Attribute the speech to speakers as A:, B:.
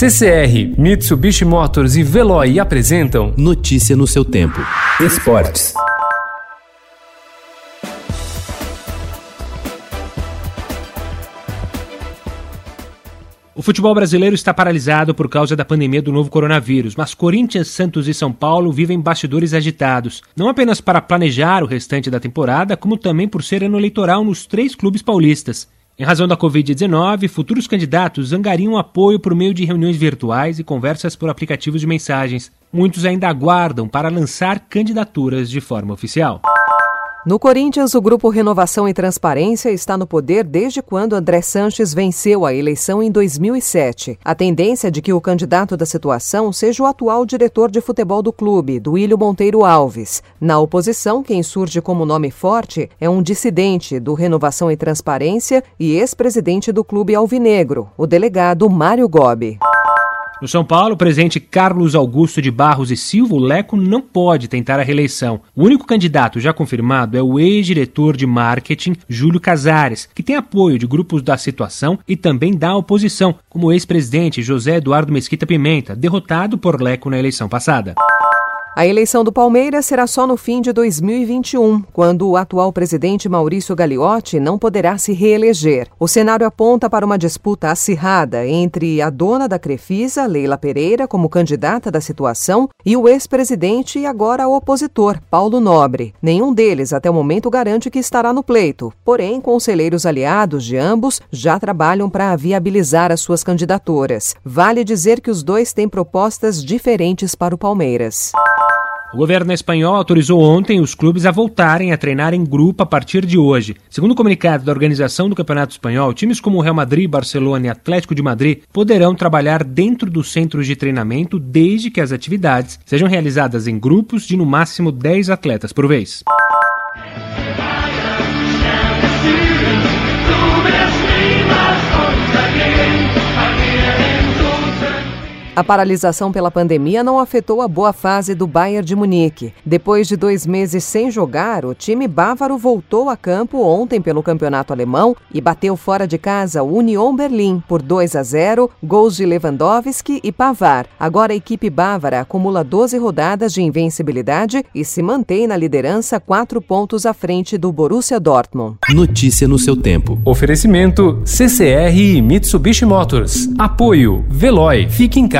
A: CCR, Mitsubishi Motors e Veloy apresentam
B: Notícia no seu tempo. Esportes.
C: O futebol brasileiro está paralisado por causa da pandemia do novo coronavírus, mas Corinthians, Santos e São Paulo vivem bastidores agitados, não apenas para planejar o restante da temporada, como também por ser ano eleitoral nos três clubes paulistas. Em razão da Covid-19, futuros candidatos angariam apoio por meio de reuniões virtuais e conversas por aplicativos de mensagens. Muitos ainda aguardam para lançar candidaturas de forma oficial.
D: No Corinthians, o grupo Renovação e Transparência está no poder desde quando André Sanches venceu a eleição em 2007. A tendência é de que o candidato da situação seja o atual diretor de futebol do clube, Duílio Monteiro Alves. Na oposição, quem surge como nome forte é um dissidente do Renovação e Transparência e ex-presidente do clube Alvinegro, o delegado Mário Gobi.
C: No São Paulo, o presidente Carlos Augusto de Barros e Silva, o Leco, não pode tentar a reeleição. O único candidato já confirmado é o ex-diretor de marketing, Júlio Casares, que tem apoio de grupos da situação e também da oposição, como o ex-presidente José Eduardo Mesquita Pimenta, derrotado por Leco na eleição passada.
D: A eleição do Palmeiras será só no fim de 2021, quando o atual presidente Maurício Gagliotti não poderá se reeleger. O cenário aponta para uma disputa acirrada entre a dona da Crefisa, Leila Pereira, como candidata da situação, e o ex-presidente e agora opositor, Paulo Nobre. Nenhum deles, até o momento, garante que estará no pleito. Porém, conselheiros aliados de ambos já trabalham para viabilizar as suas candidaturas. Vale dizer que os dois têm propostas diferentes para o Palmeiras.
C: O governo espanhol autorizou ontem os clubes a voltarem a treinar em grupo a partir de hoje. Segundo o comunicado da organização do Campeonato Espanhol, times como o Real Madrid, Barcelona e Atlético de Madrid poderão trabalhar dentro dos centros de treinamento desde que as atividades sejam realizadas em grupos de no máximo 10 atletas por vez.
D: A paralisação pela pandemia não afetou a boa fase do Bayern de Munique. Depois de dois meses sem jogar, o time bávaro voltou a campo ontem pelo campeonato alemão e bateu fora de casa o Union Berlim por 2 a 0, gols de Lewandowski e Pavar. Agora a equipe bávara acumula 12 rodadas de invencibilidade e se mantém na liderança quatro pontos à frente do Borussia Dortmund.
B: Notícia no seu tempo.
A: Oferecimento CCR e Mitsubishi Motors. Apoio Veloy. Fique em casa